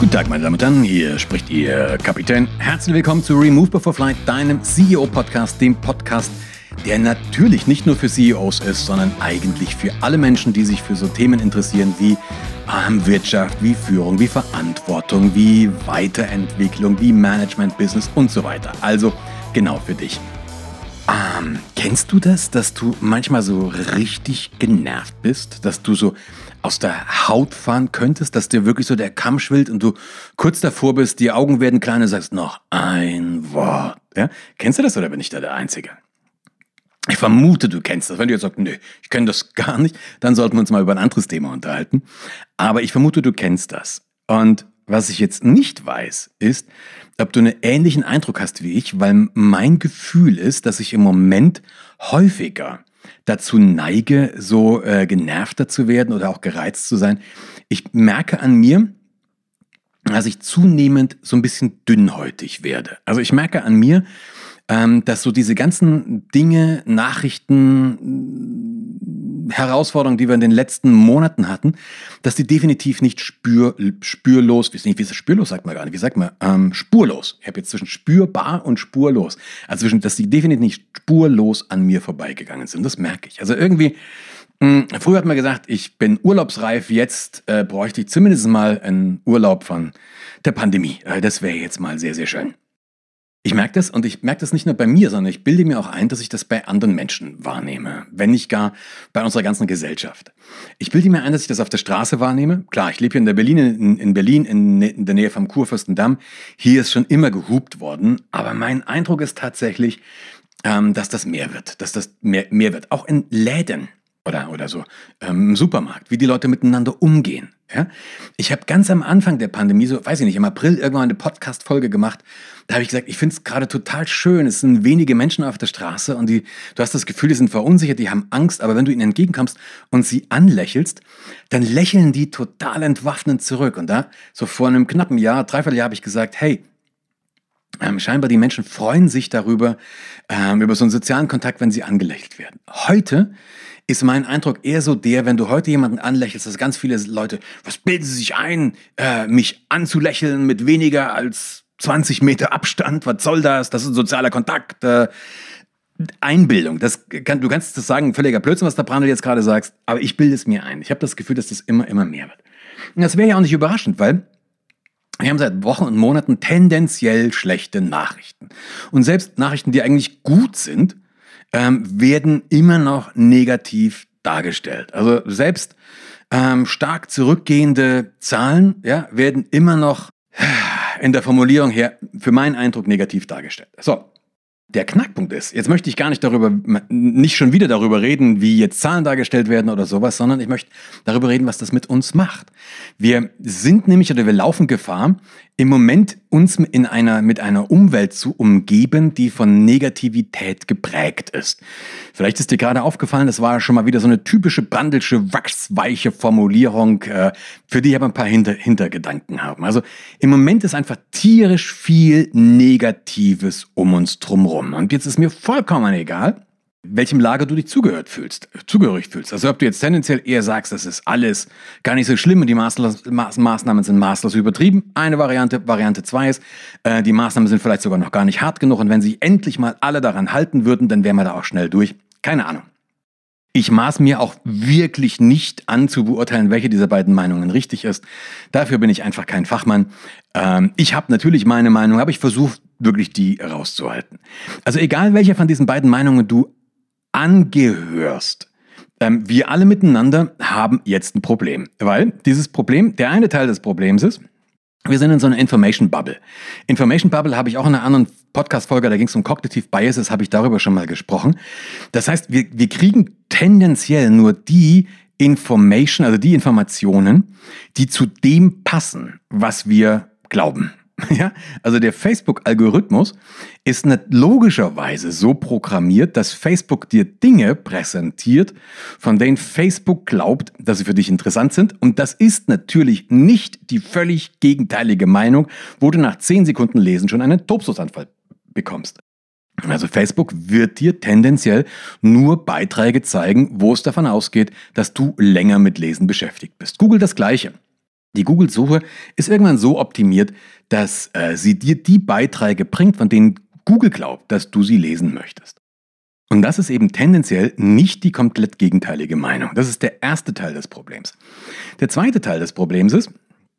Guten Tag, meine Damen und Herren, hier spricht Ihr Kapitän. Herzlich willkommen zu Remove Before Flight, deinem CEO-Podcast, dem Podcast, der natürlich nicht nur für CEOs ist, sondern eigentlich für alle Menschen, die sich für so Themen interessieren wie Wirtschaft, wie Führung, wie Verantwortung, wie Weiterentwicklung, wie Management, Business und so weiter. Also genau für dich. Ähm, kennst du das, dass du manchmal so richtig genervt bist, dass du so aus der Haut fahren könntest, dass dir wirklich so der Kamm schwillt und du kurz davor bist, die Augen werden klein und sagst noch ein Wort. Ja? Kennst du das oder bin ich da der Einzige? Ich vermute, du kennst das. Wenn du jetzt sagst, nö, ich kenne das gar nicht, dann sollten wir uns mal über ein anderes Thema unterhalten. Aber ich vermute, du kennst das. Und was ich jetzt nicht weiß, ist, ob du einen ähnlichen Eindruck hast wie ich, weil mein Gefühl ist, dass ich im Moment häufiger dazu neige, so äh, genervter zu werden oder auch gereizt zu sein. Ich merke an mir, dass ich zunehmend so ein bisschen dünnhäutig werde. Also ich merke an mir, ähm, dass so diese ganzen Dinge, Nachrichten, Herausforderungen, die wir in den letzten Monaten hatten, dass die definitiv nicht spür, spürlos, wie ist es spürlos sagt man gar nicht, wie sagt man, ähm, spurlos. Ich habe jetzt zwischen spürbar und spurlos, also zwischen, dass die definitiv nicht spurlos an mir vorbeigegangen sind. Das merke ich. Also irgendwie, mh, hm, früher hat man gesagt, ich bin urlaubsreif, jetzt äh, bräuchte ich zumindest mal einen Urlaub von der Pandemie. Äh, das wäre jetzt mal sehr, sehr schön. Ich merke das und ich merke das nicht nur bei mir, sondern ich bilde mir auch ein, dass ich das bei anderen Menschen wahrnehme, wenn nicht gar bei unserer ganzen Gesellschaft. Ich bilde mir ein, dass ich das auf der Straße wahrnehme. Klar, ich lebe hier in, der Berlin, in, in Berlin, in, in, der Nähe vom Kurfürstendamm. Hier ist schon immer gehupt worden, aber mein Eindruck ist tatsächlich, ähm, dass das mehr wird, dass das mehr, mehr wird. Auch in Läden oder, oder so ähm, im Supermarkt, wie die Leute miteinander umgehen. Ja? Ich habe ganz am Anfang der Pandemie, so weiß ich nicht, im April irgendwann eine Podcast-Folge gemacht. Da habe ich gesagt, ich finde es gerade total schön. Es sind wenige Menschen auf der Straße und die, du hast das Gefühl, die sind verunsichert, die haben Angst, aber wenn du ihnen entgegenkommst und sie anlächelst, dann lächeln die total entwaffnend zurück. Und da, so vor einem knappen Jahr, dreiviertel Jahr, habe ich gesagt, hey, ähm, scheinbar die Menschen freuen sich darüber, ähm, über so einen sozialen Kontakt, wenn sie angelächelt werden. Heute ist mein Eindruck eher so der, wenn du heute jemanden anlächelst, dass ganz viele Leute, was bilden sie sich ein, äh, mich anzulächeln mit weniger als 20 Meter Abstand, was soll das? Das ist ein sozialer Kontakt. Äh, Einbildung, das kann, du kannst das sagen, völliger Blödsinn, was der Brandl jetzt gerade sagst, aber ich bilde es mir ein. Ich habe das Gefühl, dass das immer, immer mehr wird. Und das wäre ja auch nicht überraschend, weil wir haben seit Wochen und Monaten tendenziell schlechte Nachrichten. Und selbst Nachrichten, die eigentlich gut sind, ähm, werden immer noch negativ dargestellt. Also selbst ähm, stark zurückgehende Zahlen ja, werden immer noch in der Formulierung her für meinen Eindruck negativ dargestellt. So, der Knackpunkt ist, jetzt möchte ich gar nicht darüber, nicht schon wieder darüber reden, wie jetzt Zahlen dargestellt werden oder sowas, sondern ich möchte darüber reden, was das mit uns macht. Wir sind nämlich oder wir laufen Gefahr, im Moment uns in einer, mit einer Umwelt zu umgeben, die von Negativität geprägt ist. Vielleicht ist dir gerade aufgefallen, das war schon mal wieder so eine typische brandelsche, wachsweiche Formulierung, äh, für die ich aber ein paar Hinter Hintergedanken haben. Also im Moment ist einfach tierisch viel Negatives um uns drumherum. Und jetzt ist mir vollkommen egal, welchem Lager du dich zugehört fühlst, zugehörig fühlst. Also ob du jetzt tendenziell eher sagst, das ist alles gar nicht so schlimm und die maßlos, Maß, Maßnahmen sind maßlos übertrieben. Eine Variante, Variante zwei ist, äh, die Maßnahmen sind vielleicht sogar noch gar nicht hart genug und wenn sich endlich mal alle daran halten würden, dann wären wir da auch schnell durch. Keine Ahnung. Ich maß mir auch wirklich nicht an zu beurteilen, welche dieser beiden Meinungen richtig ist. Dafür bin ich einfach kein Fachmann. Ähm, ich habe natürlich meine Meinung, aber ich versuche wirklich die rauszuhalten. Also egal welche von diesen beiden Meinungen du angehörst. Ähm, wir alle miteinander haben jetzt ein Problem, weil dieses Problem, der eine Teil des Problems ist, wir sind in so einer Information Bubble. Information Bubble habe ich auch in einer anderen Podcast-Folge, da ging es um Cognitive Biases, habe ich darüber schon mal gesprochen. Das heißt, wir, wir kriegen tendenziell nur die Information, also die Informationen, die zu dem passen, was wir glauben. Ja, also der Facebook-Algorithmus ist nicht logischerweise so programmiert, dass Facebook dir Dinge präsentiert, von denen Facebook glaubt, dass sie für dich interessant sind. Und das ist natürlich nicht die völlig gegenteilige Meinung, wo du nach 10 Sekunden Lesen schon einen Tobsusanfall bekommst. Also Facebook wird dir tendenziell nur Beiträge zeigen, wo es davon ausgeht, dass du länger mit Lesen beschäftigt bist. Google das gleiche. Die Google-Suche ist irgendwann so optimiert, dass äh, sie dir die Beiträge bringt, von denen Google glaubt, dass du sie lesen möchtest. Und das ist eben tendenziell nicht die komplett gegenteilige Meinung. Das ist der erste Teil des Problems. Der zweite Teil des Problems ist,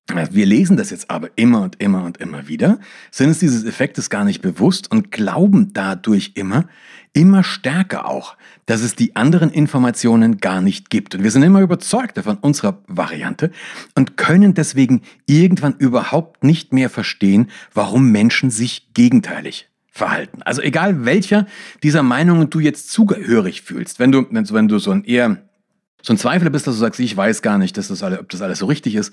wir lesen das jetzt aber immer und immer und immer wieder, sind uns dieses Effektes gar nicht bewusst und glauben dadurch immer, immer stärker auch, dass es die anderen Informationen gar nicht gibt. Und wir sind immer überzeugt von unserer Variante und können deswegen irgendwann überhaupt nicht mehr verstehen, warum Menschen sich gegenteilig verhalten. Also egal welcher dieser Meinungen du jetzt zugehörig fühlst, wenn du, wenn du so ein eher so ein Zweifler bist, dass du sagst, ich weiß gar nicht, dass das alle, ob das alles so richtig ist,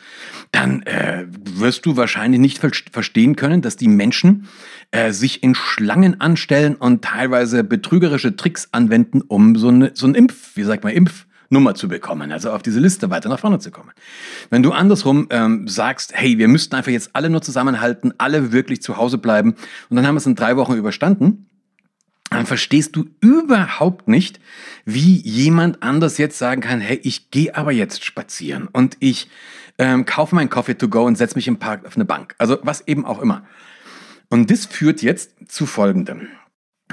dann äh, wirst du wahrscheinlich nicht verstehen können, dass die Menschen äh, sich in Schlangen anstellen und teilweise betrügerische Tricks anwenden, um so, eine, so ein Impf, wie sagt man, Impf, Nummer zu bekommen, also auf diese Liste weiter nach vorne zu kommen. Wenn du andersrum ähm, sagst, hey, wir müssten einfach jetzt alle nur zusammenhalten, alle wirklich zu Hause bleiben und dann haben wir es in drei Wochen überstanden, dann verstehst du überhaupt nicht, wie jemand anders jetzt sagen kann, hey, ich gehe aber jetzt spazieren und ich ähm, kaufe meinen Coffee to go und setze mich im Park auf eine Bank. Also was eben auch immer. Und das führt jetzt zu Folgendem.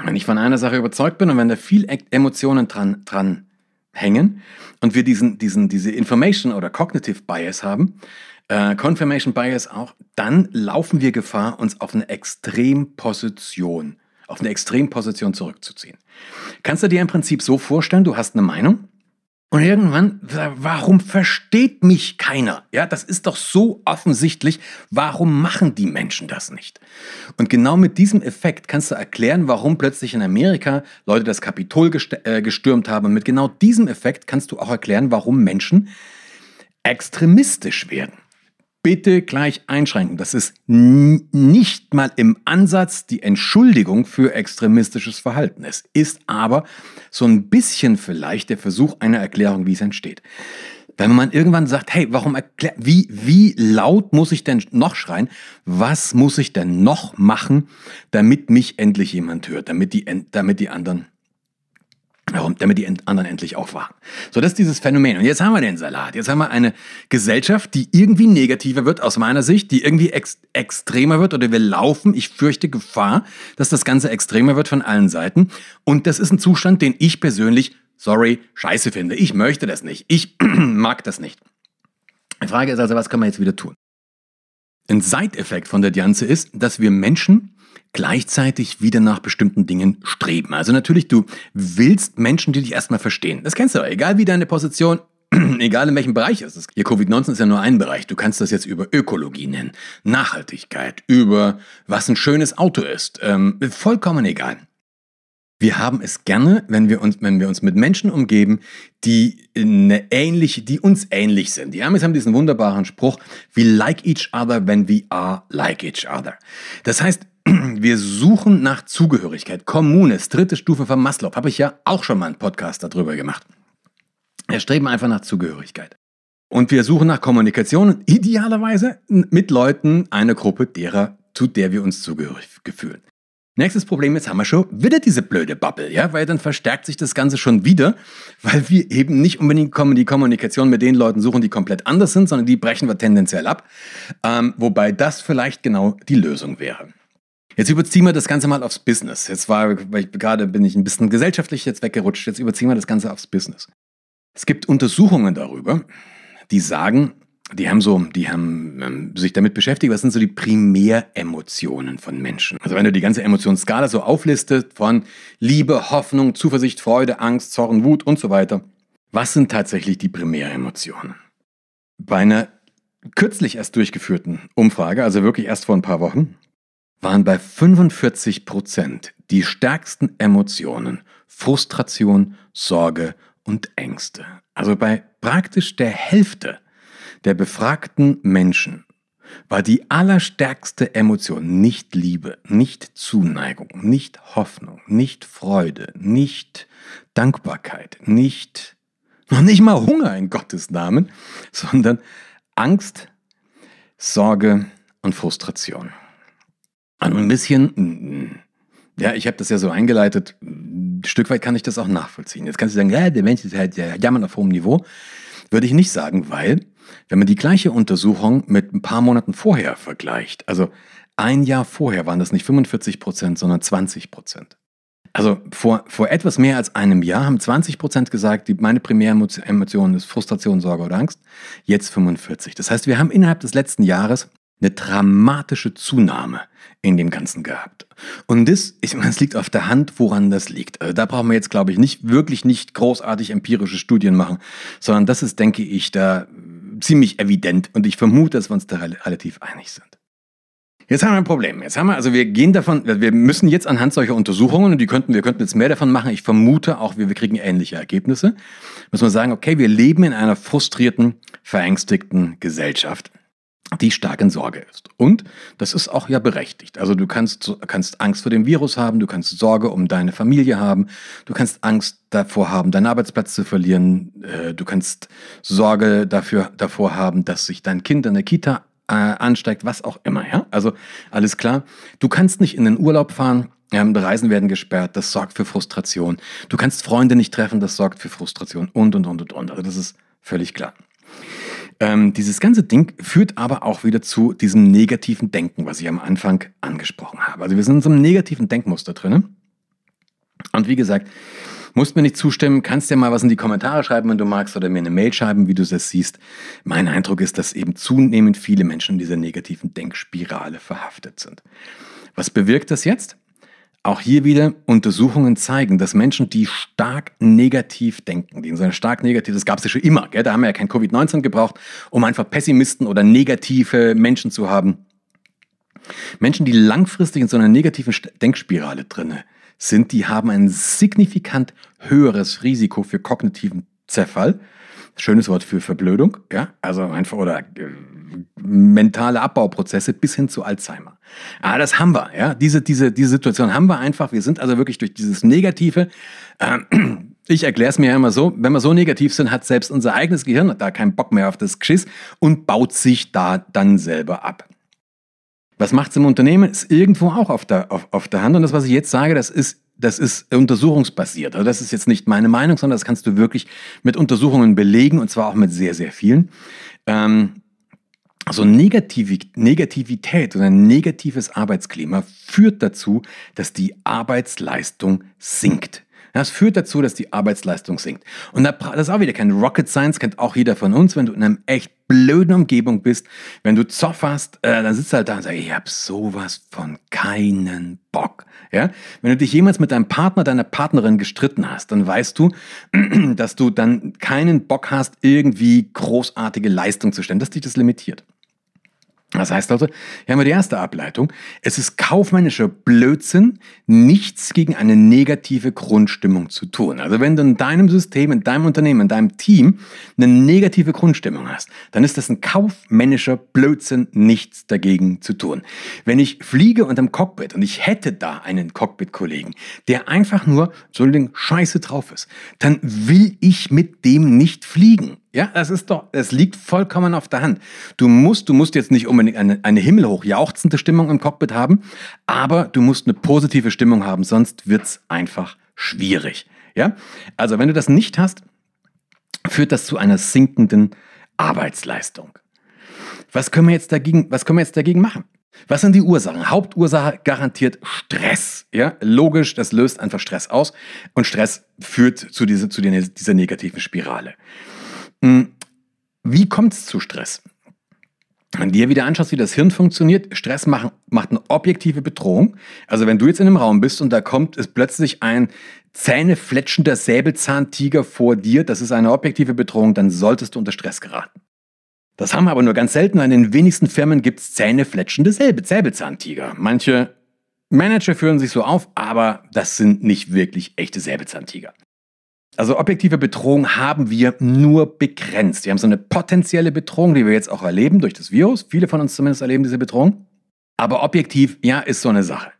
Wenn ich von einer Sache überzeugt bin und wenn da viel Emotionen dran, dran hängen und wir diesen, diesen, diese Information oder Cognitive Bias haben, äh, Confirmation Bias auch, dann laufen wir Gefahr, uns auf eine Extremposition, auf eine Extremposition zurückzuziehen. Kannst du dir im Prinzip so vorstellen, du hast eine Meinung und irgendwann, warum versteht mich keiner? Ja, das ist doch so offensichtlich. Warum machen die Menschen das nicht? Und genau mit diesem Effekt kannst du erklären, warum plötzlich in Amerika Leute das Kapitol äh, gestürmt haben. Und mit genau diesem Effekt kannst du auch erklären, warum Menschen extremistisch werden bitte gleich einschränken. Das ist nicht mal im Ansatz die Entschuldigung für extremistisches Verhalten. Es ist aber so ein bisschen vielleicht der Versuch einer Erklärung, wie es entsteht. Wenn man irgendwann sagt, hey, warum erklär, wie, wie laut muss ich denn noch schreien? Was muss ich denn noch machen, damit mich endlich jemand hört, damit die, damit die anderen Warum? Damit die anderen endlich auch wachen. So, das ist dieses Phänomen. Und jetzt haben wir den Salat. Jetzt haben wir eine Gesellschaft, die irgendwie negativer wird aus meiner Sicht, die irgendwie ex extremer wird oder wir laufen, ich fürchte Gefahr, dass das Ganze extremer wird von allen Seiten. Und das ist ein Zustand, den ich persönlich, sorry, scheiße finde. Ich möchte das nicht. Ich mag das nicht. Die Frage ist also, was können wir jetzt wieder tun? Ein Side-Effekt von der Ganze ist, dass wir Menschen gleichzeitig wieder nach bestimmten Dingen streben. Also natürlich, du willst Menschen, die dich erstmal verstehen. Das kennst du, egal wie deine Position, egal in welchem Bereich es ist. Hier Covid-19 ist ja nur ein Bereich. Du kannst das jetzt über Ökologie nennen, Nachhaltigkeit, über was ein schönes Auto ist. Ähm, vollkommen egal. Wir haben es gerne, wenn wir uns, wenn wir uns mit Menschen umgeben, die eine ähnliche, die uns ähnlich sind. Die Amis haben diesen wunderbaren Spruch, we like each other when we are like each other. Das heißt, wir suchen nach Zugehörigkeit. Kommunes, dritte Stufe von Maslow. Habe ich ja auch schon mal einen Podcast darüber gemacht. Wir streben einfach nach Zugehörigkeit. Und wir suchen nach Kommunikation, idealerweise mit Leuten, einer Gruppe derer, zu der wir uns zugehörig fühlen. Nächstes Problem, jetzt haben wir schon wieder diese blöde Bubble, ja, weil dann verstärkt sich das Ganze schon wieder, weil wir eben nicht unbedingt die Kommunikation mit den Leuten suchen, die komplett anders sind, sondern die brechen wir tendenziell ab, ähm, wobei das vielleicht genau die Lösung wäre. Jetzt überziehen wir das Ganze mal aufs Business. Jetzt war, weil ich gerade bin ich ein bisschen gesellschaftlich jetzt weggerutscht. Jetzt überziehen wir das Ganze aufs Business. Es gibt Untersuchungen darüber, die sagen, die haben so, die haben ähm, sich damit beschäftigt, was sind so die Primäremotionen von Menschen. Also wenn du die ganze Emotionsskala so auflistest von Liebe, Hoffnung, Zuversicht, Freude, Angst, Zorn, Wut und so weiter, was sind tatsächlich die Primäremotionen? Bei einer kürzlich erst durchgeführten Umfrage, also wirklich erst vor ein paar Wochen, waren bei 45 Prozent die stärksten Emotionen Frustration, Sorge und Ängste. Also bei praktisch der Hälfte der befragten Menschen war die allerstärkste Emotion nicht Liebe, nicht Zuneigung, nicht Hoffnung, nicht Freude, nicht Dankbarkeit, nicht, noch nicht mal Hunger in Gottes Namen, sondern Angst, Sorge und Frustration. Und ein bisschen, ja, ich habe das ja so eingeleitet, ein Stück weit kann ich das auch nachvollziehen. Jetzt kannst du sagen, ja, der Mensch ist halt ja, jammern auf hohem Niveau. Würde ich nicht sagen, weil wenn man die gleiche Untersuchung mit ein paar Monaten vorher vergleicht, also ein Jahr vorher waren das nicht 45 Prozent, sondern 20 Prozent. Also vor, vor etwas mehr als einem Jahr haben 20 Prozent gesagt, die, meine Primäremotion ist Frustration, Sorge oder Angst. Jetzt 45. Das heißt, wir haben innerhalb des letzten Jahres eine dramatische Zunahme in dem Ganzen gehabt. Und das, ich meine, es liegt auf der Hand, woran das liegt. Also da brauchen wir jetzt, glaube ich, nicht wirklich nicht großartig empirische Studien machen, sondern das ist, denke ich, da ziemlich evident. Und ich vermute, dass wir uns da relativ einig sind. Jetzt haben wir ein Problem. Jetzt haben wir, also wir gehen davon, wir müssen jetzt anhand solcher Untersuchungen, und die könnten, wir könnten jetzt mehr davon machen, ich vermute auch, wir, wir kriegen ähnliche Ergebnisse, muss man sagen, okay, wir leben in einer frustrierten, verängstigten Gesellschaft die stark in Sorge ist. Und das ist auch ja berechtigt. Also du kannst, kannst Angst vor dem Virus haben, du kannst Sorge um deine Familie haben, du kannst Angst davor haben, deinen Arbeitsplatz zu verlieren, äh, du kannst Sorge dafür, davor haben, dass sich dein Kind in der Kita äh, ansteigt, was auch immer. Ja? Also alles klar. Du kannst nicht in den Urlaub fahren, ja, Reisen werden gesperrt, das sorgt für Frustration. Du kannst Freunde nicht treffen, das sorgt für Frustration und, und, und, und, und. Also das ist völlig klar. Ähm, dieses ganze Ding führt aber auch wieder zu diesem negativen Denken, was ich am Anfang angesprochen habe. Also wir sind in so einem negativen Denkmuster drin. Und wie gesagt, musst mir nicht zustimmen, kannst dir mal was in die Kommentare schreiben, wenn du magst, oder mir eine Mail schreiben, wie du das siehst. Mein Eindruck ist, dass eben zunehmend viele Menschen in dieser negativen Denkspirale verhaftet sind. Was bewirkt das jetzt? Auch hier wieder Untersuchungen zeigen, dass Menschen, die stark negativ denken, die in so einer stark negativ, das gab es ja schon immer, gell? da haben wir ja kein Covid-19 gebraucht, um einfach Pessimisten oder negative Menschen zu haben. Menschen, die langfristig in so einer negativen Denkspirale drinne sind, die haben ein signifikant höheres Risiko für kognitiven Zerfall. Schönes Wort für Verblödung, ja, also einfach oder äh, mentale Abbauprozesse bis hin zu Alzheimer. Ah, das haben wir, ja. Diese, diese, diese Situation haben wir einfach. Wir sind also wirklich durch dieses Negative. Äh, ich erkläre es mir ja immer so, wenn wir so negativ sind, hat selbst unser eigenes Gehirn da keinen Bock mehr auf das Geschiss und baut sich da dann selber ab. Was macht es im Unternehmen? Ist irgendwo auch auf der, auf, auf der Hand. Und das, was ich jetzt sage, das ist, das ist untersuchungsbasiert. Also das ist jetzt nicht meine Meinung, sondern das kannst du wirklich mit Untersuchungen belegen und zwar auch mit sehr, sehr vielen. Ähm, also Negativität oder ein negatives Arbeitsklima führt dazu, dass die Arbeitsleistung sinkt. Das führt dazu, dass die Arbeitsleistung sinkt. Und das ist auch wieder kein Rocket Science, kennt auch jeder von uns, wenn du in einer echt blöden Umgebung bist, wenn du Zoff hast, äh, dann sitzt du halt da und sagst, ich hab sowas von keinen Bock. Ja? Wenn du dich jemals mit deinem Partner, deiner Partnerin gestritten hast, dann weißt du, dass du dann keinen Bock hast, irgendwie großartige Leistung zu stellen, dass dich das limitiert. Das heißt also, hier haben wir die erste Ableitung. Es ist kaufmännischer Blödsinn, nichts gegen eine negative Grundstimmung zu tun. Also wenn du in deinem System, in deinem Unternehmen, in deinem Team eine negative Grundstimmung hast, dann ist das ein kaufmännischer Blödsinn, nichts dagegen zu tun. Wenn ich fliege unterm Cockpit und ich hätte da einen Cockpit-Kollegen, der einfach nur, Entschuldigung, scheiße drauf ist, dann will ich mit dem nicht fliegen. Ja, das ist doch, es liegt vollkommen auf der Hand. Du musst, du musst jetzt nicht unbedingt eine, eine himmelhoch jauchzende Stimmung im Cockpit haben, aber du musst eine positive Stimmung haben, sonst wird's einfach schwierig. Ja, also wenn du das nicht hast, führt das zu einer sinkenden Arbeitsleistung. Was können wir jetzt dagegen, was können wir jetzt dagegen machen? Was sind die Ursachen? Hauptursache garantiert Stress. Ja, logisch, das löst einfach Stress aus und Stress führt zu, diese, zu dieser negativen Spirale. Hm, wie kommt es zu Stress? Wenn du dir wieder anschaust, wie das Hirn funktioniert, Stress machen, macht eine objektive Bedrohung. Also wenn du jetzt in einem Raum bist und da kommt es plötzlich ein zähnefletschender Säbelzahntiger vor dir, das ist eine objektive Bedrohung, dann solltest du unter Stress geraten. Das haben wir aber nur ganz selten. In den wenigsten Firmen gibt es zähnefletschende Säbelzahntiger. Manche Manager führen sich so auf, aber das sind nicht wirklich echte Säbelzahntiger. Also objektive Bedrohung haben wir nur begrenzt. Wir haben so eine potenzielle Bedrohung, die wir jetzt auch erleben durch das Virus. Viele von uns zumindest erleben diese Bedrohung. Aber objektiv, ja, ist so eine Sache.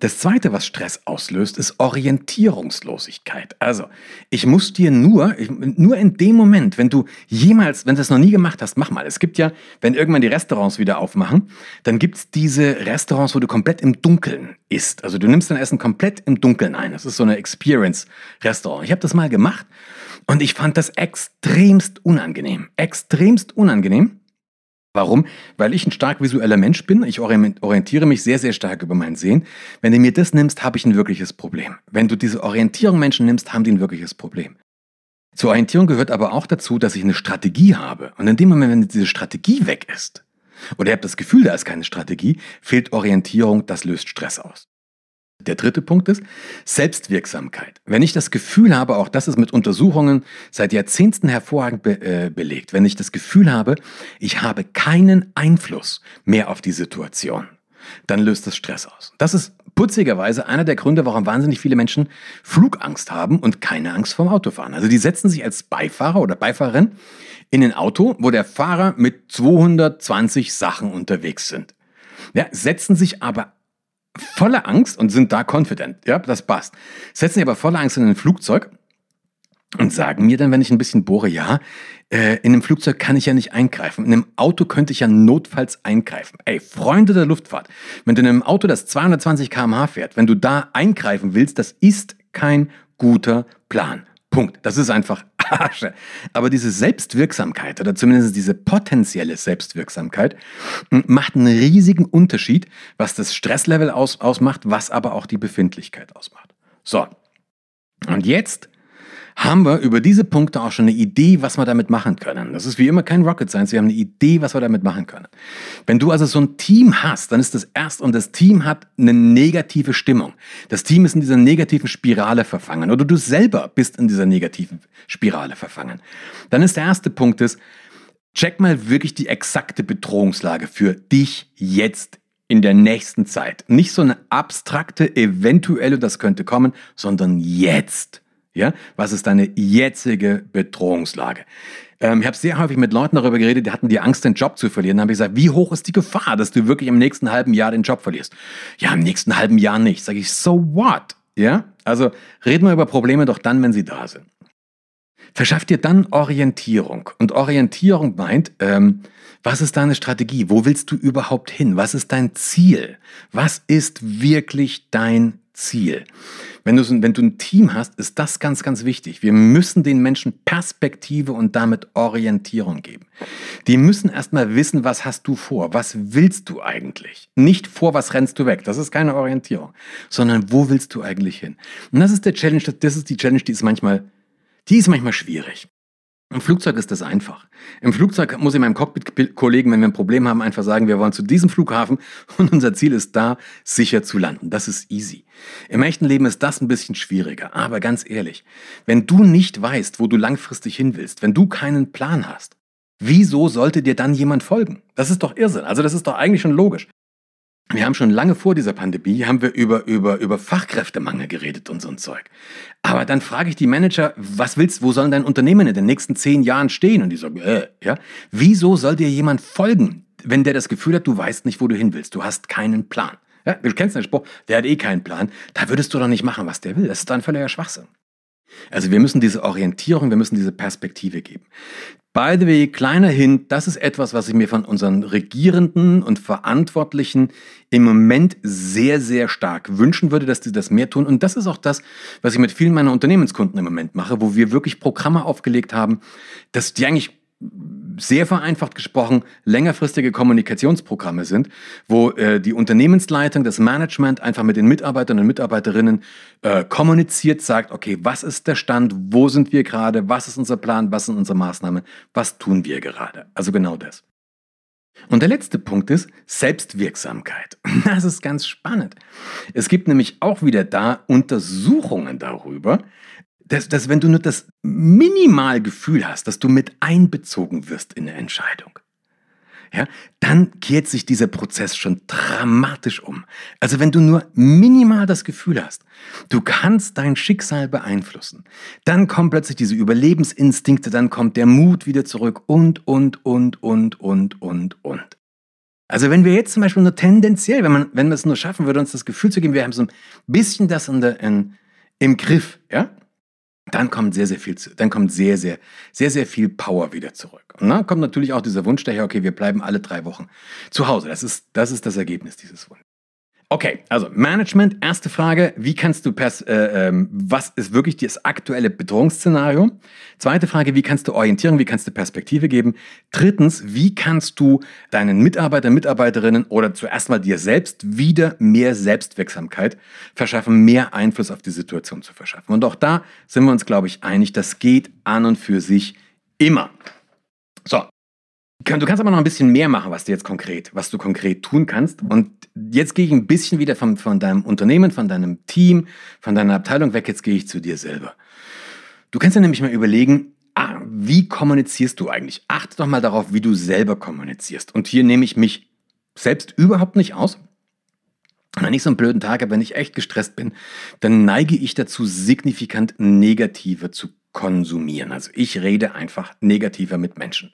Das zweite, was Stress auslöst, ist Orientierungslosigkeit. Also, ich muss dir nur, nur in dem Moment, wenn du jemals, wenn du das noch nie gemacht hast, mach mal. Es gibt ja, wenn irgendwann die Restaurants wieder aufmachen, dann gibt es diese Restaurants, wo du komplett im Dunkeln isst. Also du nimmst dein Essen komplett im Dunkeln ein. Das ist so eine Experience-Restaurant. Ich habe das mal gemacht Und ich fand das extremst unangenehm. Extremst unangenehm. Warum? Weil ich ein stark visueller Mensch bin. Ich orientiere mich sehr, sehr stark über mein Sehen. Wenn du mir das nimmst, habe ich ein wirkliches Problem. Wenn du diese Orientierung Menschen nimmst, haben die ein wirkliches Problem. Zur Orientierung gehört aber auch dazu, dass ich eine Strategie habe. Und in dem Moment, wenn diese Strategie weg ist, oder ihr habt das Gefühl, da ist keine Strategie, fehlt Orientierung, das löst Stress aus. Der dritte Punkt ist Selbstwirksamkeit. Wenn ich das Gefühl habe, auch das ist mit Untersuchungen seit Jahrzehnten hervorragend be äh, belegt, wenn ich das Gefühl habe, ich habe keinen Einfluss mehr auf die Situation, dann löst das Stress aus. Das ist putzigerweise einer der Gründe, warum wahnsinnig viele Menschen Flugangst haben und keine Angst vorm Autofahren. Also die setzen sich als Beifahrer oder Beifahrerin in ein Auto, wo der Fahrer mit 220 Sachen unterwegs sind. Ja, setzen sich aber voller Angst und sind da confident. Ja, das passt. Setzen sie aber voller Angst in ein Flugzeug und sagen mir dann, wenn ich ein bisschen bohre, ja, äh, in einem Flugzeug kann ich ja nicht eingreifen. In einem Auto könnte ich ja notfalls eingreifen. Ey, Freunde der Luftfahrt, wenn du in einem Auto, das 220 km/h fährt, wenn du da eingreifen willst, das ist kein guter Plan. Punkt. Das ist einfach Asche. Aber diese Selbstwirksamkeit oder zumindest diese potenzielle Selbstwirksamkeit macht einen riesigen Unterschied, was das Stresslevel aus, ausmacht, was aber auch die Befindlichkeit ausmacht. So. Und jetzt haben wir über diese Punkte auch schon eine Idee, was wir damit machen können. Das ist wie immer kein Rocket Science, wir haben eine Idee, was wir damit machen können. Wenn du also so ein Team hast, dann ist das erst und das Team hat eine negative Stimmung. Das Team ist in dieser negativen Spirale verfangen oder du selber bist in dieser negativen Spirale verfangen. Dann ist der erste Punkt ist, check mal wirklich die exakte Bedrohungslage für dich jetzt in der nächsten Zeit. Nicht so eine abstrakte, eventuelle, das könnte kommen, sondern jetzt. Ja? Was ist deine jetzige Bedrohungslage? Ähm, ich habe sehr häufig mit Leuten darüber geredet, die hatten die Angst, den Job zu verlieren. Dann habe ich gesagt, wie hoch ist die Gefahr, dass du wirklich im nächsten halben Jahr den Job verlierst? Ja, im nächsten halben Jahr nicht. Sage ich, so what? Ja? Also reden wir über Probleme doch dann, wenn sie da sind. Verschaff dir dann Orientierung. Und Orientierung meint, ähm, was ist deine Strategie? Wo willst du überhaupt hin? Was ist dein Ziel? Was ist wirklich dein Ziel? Wenn du, wenn du ein Team hast, ist das ganz, ganz wichtig. Wir müssen den Menschen Perspektive und damit Orientierung geben. Die müssen erstmal wissen, was hast du vor? Was willst du eigentlich? Nicht vor, was rennst du weg? Das ist keine Orientierung. Sondern wo willst du eigentlich hin? Und das ist der Challenge, das ist die Challenge, die ist manchmal, die ist manchmal schwierig. Im Flugzeug ist das einfach. Im Flugzeug muss ich meinem Cockpit-Kollegen, wenn wir ein Problem haben, einfach sagen, wir wollen zu diesem Flughafen und unser Ziel ist da, sicher zu landen. Das ist easy. Im echten Leben ist das ein bisschen schwieriger. Aber ganz ehrlich, wenn du nicht weißt, wo du langfristig hin willst, wenn du keinen Plan hast, wieso sollte dir dann jemand folgen? Das ist doch Irrsinn. Also das ist doch eigentlich schon logisch. Wir haben schon lange vor dieser Pandemie, haben wir über, über, über Fachkräftemangel geredet und so ein Zeug. Aber dann frage ich die Manager, was willst, wo soll dein Unternehmen in den nächsten zehn Jahren stehen? Und die sagen, äh, ja. Wieso soll dir jemand folgen, wenn der das Gefühl hat, du weißt nicht, wo du hin willst? Du hast keinen Plan. Ja, du kennst den Spruch, der hat eh keinen Plan. Da würdest du doch nicht machen, was der will. Das ist dann völliger Schwachsinn. Also wir müssen diese Orientierung, wir müssen diese Perspektive geben. By the way, kleiner Hint, das ist etwas, was ich mir von unseren Regierenden und Verantwortlichen im Moment sehr, sehr stark wünschen würde, dass die das mehr tun. Und das ist auch das, was ich mit vielen meiner Unternehmenskunden im Moment mache, wo wir wirklich Programme aufgelegt haben, dass die eigentlich sehr vereinfacht gesprochen längerfristige Kommunikationsprogramme sind, wo äh, die Unternehmensleitung, das Management einfach mit den Mitarbeitern und Mitarbeiterinnen äh, kommuniziert, sagt, okay, was ist der Stand, wo sind wir gerade, was ist unser Plan, was sind unsere Maßnahmen, was tun wir gerade. Also genau das. Und der letzte Punkt ist Selbstwirksamkeit. Das ist ganz spannend. Es gibt nämlich auch wieder da Untersuchungen darüber, dass, dass wenn du nur das Minimalgefühl hast, dass du mit einbezogen wirst in eine Entscheidung, ja, dann kehrt sich dieser Prozess schon dramatisch um. Also wenn du nur minimal das Gefühl hast, du kannst dein Schicksal beeinflussen, dann kommen plötzlich diese Überlebensinstinkte, dann kommt der Mut wieder zurück und, und, und, und, und, und, und. Also wenn wir jetzt zum Beispiel nur tendenziell, wenn man, wenn man es nur schaffen würde, uns das Gefühl zu geben, wir haben so ein bisschen das in der, in, im Griff, ja, dann kommt sehr, sehr viel, dann kommt sehr, sehr, sehr, sehr viel Power wieder zurück. Und dann kommt natürlich auch dieser Wunsch daher, okay, wir bleiben alle drei Wochen zu Hause. Das ist, das ist das Ergebnis dieses Wunsches. Okay, also Management, erste Frage, wie kannst du, pers äh, ähm, was ist wirklich das aktuelle Bedrohungsszenario? Zweite Frage, wie kannst du orientieren, wie kannst du Perspektive geben? Drittens, wie kannst du deinen Mitarbeiter, Mitarbeiterinnen oder zuerst mal dir selbst wieder mehr Selbstwirksamkeit verschaffen, mehr Einfluss auf die Situation zu verschaffen? Und auch da sind wir uns, glaube ich, einig, das geht an und für sich immer. So, Du kannst aber noch ein bisschen mehr machen, was du jetzt konkret, was du konkret tun kannst. Und jetzt gehe ich ein bisschen wieder von, von deinem Unternehmen, von deinem Team, von deiner Abteilung weg. Jetzt gehe ich zu dir selber. Du kannst dir nämlich mal überlegen, ah, wie kommunizierst du eigentlich? Achte doch mal darauf, wie du selber kommunizierst. Und hier nehme ich mich selbst überhaupt nicht aus. Wenn ich so einen blöden Tag habe, wenn ich echt gestresst bin, dann neige ich dazu, signifikant negativer zu konsumieren. Also ich rede einfach negativer mit Menschen.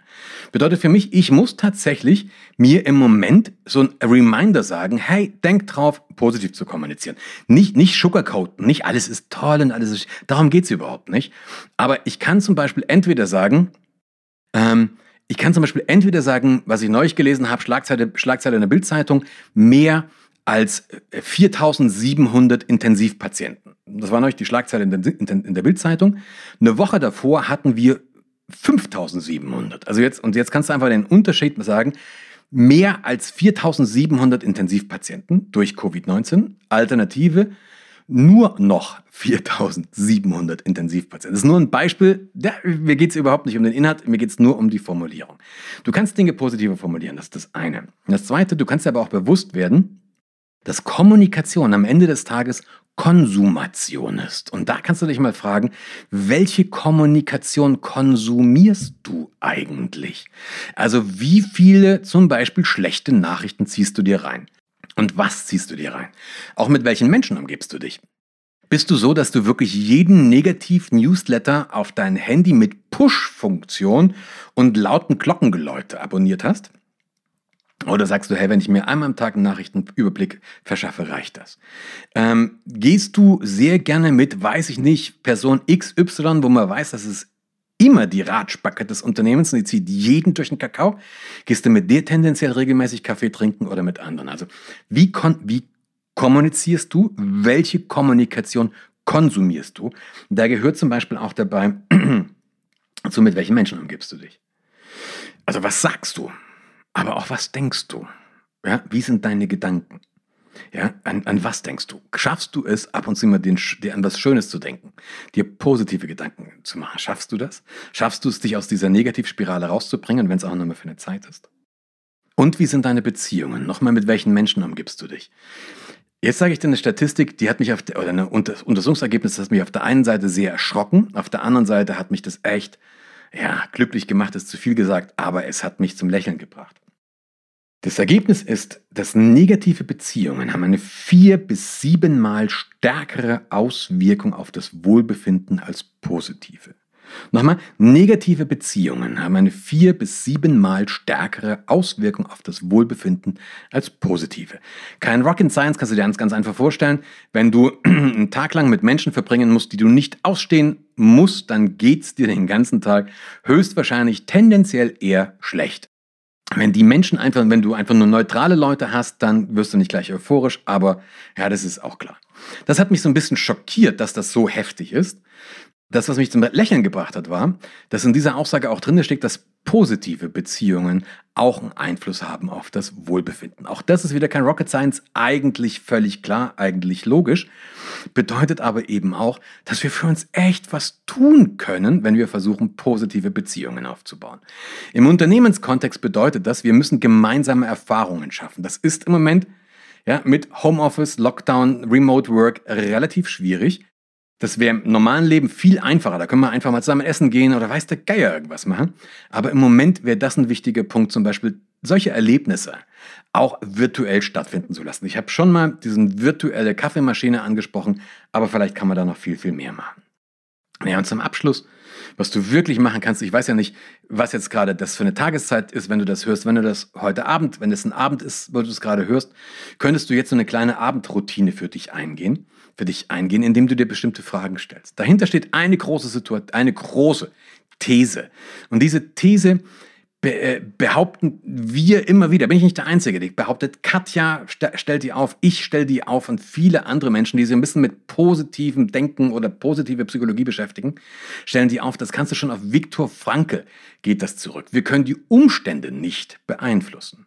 Bedeutet für mich, ich muss tatsächlich mir im Moment so ein Reminder sagen, hey, denk drauf, positiv zu kommunizieren. Nicht, nicht sugarcoaten, nicht alles ist toll und alles ist, darum geht's überhaupt nicht. Aber ich kann zum Beispiel entweder sagen, ähm, ich kann zum Beispiel entweder sagen, was ich neulich gelesen habe, Schlagzeile, Schlagzeile in der Bildzeitung, mehr als 4700 Intensivpatienten. Das war neulich die Schlagzeile in der, in der Bildzeitung. Eine Woche davor hatten wir 5700. Also jetzt, und jetzt kannst du einfach den Unterschied sagen. Mehr als 4700 Intensivpatienten durch Covid-19. Alternative nur noch 4700 Intensivpatienten. Das ist nur ein Beispiel. Ja, mir geht es überhaupt nicht um den Inhalt, mir geht es nur um die Formulierung. Du kannst Dinge positiver formulieren, das ist das eine. Das zweite, du kannst dir aber auch bewusst werden, dass Kommunikation am Ende des Tages Konsumation ist. Und da kannst du dich mal fragen, welche Kommunikation konsumierst du eigentlich? Also wie viele zum Beispiel schlechte Nachrichten ziehst du dir rein? Und was ziehst du dir rein? Auch mit welchen Menschen umgibst du dich? Bist du so, dass du wirklich jeden Negativ-Newsletter auf dein Handy mit Push-Funktion und lauten Glockengeläute abonniert hast? Oder sagst du, hey, wenn ich mir einmal am Tag einen Nachrichtenüberblick verschaffe, reicht das? Ähm, gehst du sehr gerne mit, weiß ich nicht, Person XY, wo man weiß, dass es immer die Ratschbacke des Unternehmens und die zieht jeden durch den Kakao? Gehst du mit dir tendenziell regelmäßig Kaffee trinken oder mit anderen? Also wie, wie kommunizierst du? Welche Kommunikation konsumierst du? Da gehört zum Beispiel auch dabei, so mit welchen Menschen umgibst du dich? Also was sagst du? Aber auch was denkst du? Ja, wie sind deine Gedanken? Ja, an, an was denkst du? Schaffst du es, ab und zu mal den, dir an was Schönes zu denken, dir positive Gedanken zu machen? Schaffst du das? Schaffst du es, dich aus dieser Negativspirale rauszubringen, wenn es auch nur mal für eine Zeit ist? Und wie sind deine Beziehungen? Nochmal, mit welchen Menschen umgibst du dich? Jetzt sage ich dir eine Statistik, die hat mich auf der, oder ein Untersuchungsergebnis, das hat mich auf der einen Seite sehr erschrocken, auf der anderen Seite hat mich das echt, ja, glücklich gemacht, ist zu viel gesagt, aber es hat mich zum Lächeln gebracht. Das Ergebnis ist, dass negative Beziehungen haben eine vier bis siebenmal stärkere Auswirkung auf das Wohlbefinden als positive. Nochmal, negative Beziehungen haben eine vier bis siebenmal stärkere Auswirkung auf das Wohlbefinden als positive. Kein Rocket Science kannst du dir ganz, ganz einfach vorstellen. Wenn du einen Tag lang mit Menschen verbringen musst, die du nicht ausstehen musst, dann geht's dir den ganzen Tag höchstwahrscheinlich tendenziell eher schlecht wenn die Menschen einfach, wenn du einfach nur neutrale Leute hast, dann wirst du nicht gleich euphorisch, aber ja, das ist auch klar. Das hat mich so ein bisschen schockiert, dass das so heftig ist. Das, was mich zum Lächeln gebracht hat, war, dass in dieser Aussage auch drin steht, dass positive Beziehungen auch einen Einfluss haben auf das Wohlbefinden. Auch das ist wieder kein Rocket Science, eigentlich völlig klar, eigentlich logisch, bedeutet aber eben auch, dass wir für uns echt was tun können, wenn wir versuchen, positive Beziehungen aufzubauen. Im Unternehmenskontext bedeutet das, wir müssen gemeinsame Erfahrungen schaffen. Das ist im Moment ja, mit Homeoffice, Lockdown, Remote Work relativ schwierig. Das wäre im normalen Leben viel einfacher. Da können wir einfach mal zusammen essen gehen oder weiß der Geier irgendwas machen. Aber im Moment wäre das ein wichtiger Punkt, zum Beispiel solche Erlebnisse auch virtuell stattfinden zu lassen. Ich habe schon mal diesen virtuelle Kaffeemaschine angesprochen, aber vielleicht kann man da noch viel, viel mehr machen. Ja, und zum Abschluss, was du wirklich machen kannst, ich weiß ja nicht, was jetzt gerade das für eine Tageszeit ist, wenn du das hörst. Wenn du das heute Abend, wenn es ein Abend ist, wo du es gerade hörst, könntest du jetzt so eine kleine Abendroutine für dich eingehen für dich eingehen, indem du dir bestimmte Fragen stellst. Dahinter steht eine große Situation, eine große These. Und diese These äh, behaupten wir immer wieder, bin ich nicht der Einzige, die behauptet, Katja st stellt die auf, ich stelle die auf und viele andere Menschen, die sich ein bisschen mit positivem Denken oder positive Psychologie beschäftigen, stellen die auf. Das kannst du schon auf Viktor Frankl geht das zurück. Wir können die Umstände nicht beeinflussen.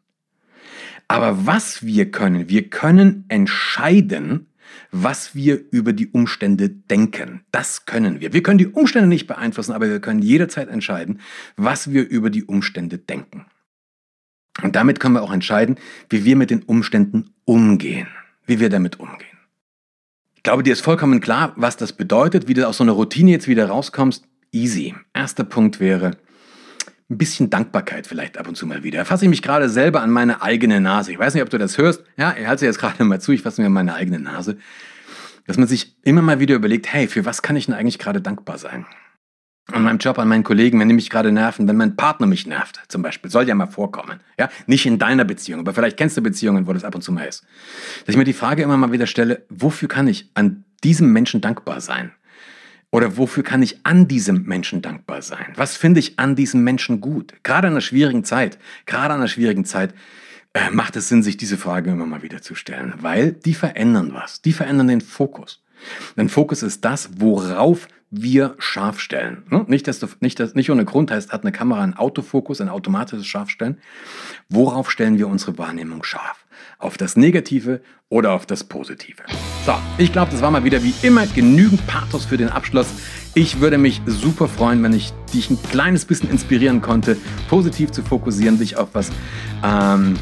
Aber was wir können, wir können entscheiden, was wir über die Umstände denken. Das können wir. Wir können die Umstände nicht beeinflussen, aber wir können jederzeit entscheiden, was wir über die Umstände denken. Und damit können wir auch entscheiden, wie wir mit den Umständen umgehen, wie wir damit umgehen. Ich glaube, dir ist vollkommen klar, was das bedeutet, wie du aus so einer Routine jetzt wieder rauskommst. Easy. Erster Punkt wäre, ein bisschen Dankbarkeit vielleicht ab und zu mal wieder. Fasse ich mich gerade selber an meine eigene Nase. Ich weiß nicht, ob du das hörst. Ja, ich halte jetzt gerade mal zu, ich fasse mir an meine eigene Nase. Dass man sich immer mal wieder überlegt, hey, für was kann ich denn eigentlich gerade dankbar sein? An meinem Job, an meinen Kollegen, wenn die mich gerade nerven, wenn mein Partner mich nervt, zum Beispiel, soll ja mal vorkommen. Ja, nicht in deiner Beziehung, aber vielleicht kennst du Beziehungen, wo das ab und zu mal ist. Dass ich mir die Frage immer mal wieder stelle, wofür kann ich an diesem Menschen dankbar sein? Oder wofür kann ich an diesem Menschen dankbar sein? Was finde ich an diesem Menschen gut? Gerade in einer schwierigen Zeit, gerade in einer schwierigen Zeit äh, macht es Sinn, sich diese Frage immer mal wieder zu stellen, weil die verändern was. Die verändern den Fokus. Denn Fokus ist das, worauf wir scharf stellen. Ne? Nicht, dass du, nicht, dass, nicht ohne Grund heißt, hat eine Kamera einen Autofokus, ein automatisches Scharfstellen. Worauf stellen wir unsere Wahrnehmung scharf? Auf das Negative oder auf das Positive? So, ich glaube, das war mal wieder wie immer genügend Pathos für den Abschluss. Ich würde mich super freuen, wenn ich dich ein kleines bisschen inspirieren konnte, positiv zu fokussieren, dich auf was ähm,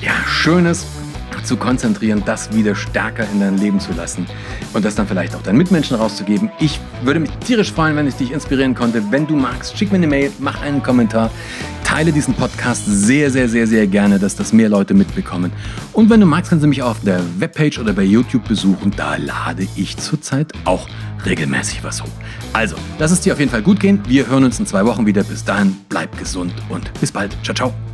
ja, Schönes zu konzentrieren, das wieder stärker in dein Leben zu lassen und das dann vielleicht auch deinen Mitmenschen rauszugeben. Ich würde mich tierisch freuen, wenn ich dich inspirieren konnte. Wenn du magst, schick mir eine Mail, mach einen Kommentar, teile diesen Podcast sehr, sehr, sehr, sehr gerne, dass das mehr Leute mitbekommen. Und wenn du magst, kannst du mich auf der Webpage oder bei YouTube besuchen. Da lade ich zurzeit auch regelmäßig was hoch. Also, lass es dir auf jeden Fall gut gehen. Wir hören uns in zwei Wochen wieder. Bis dahin, bleib gesund und bis bald. Ciao, ciao.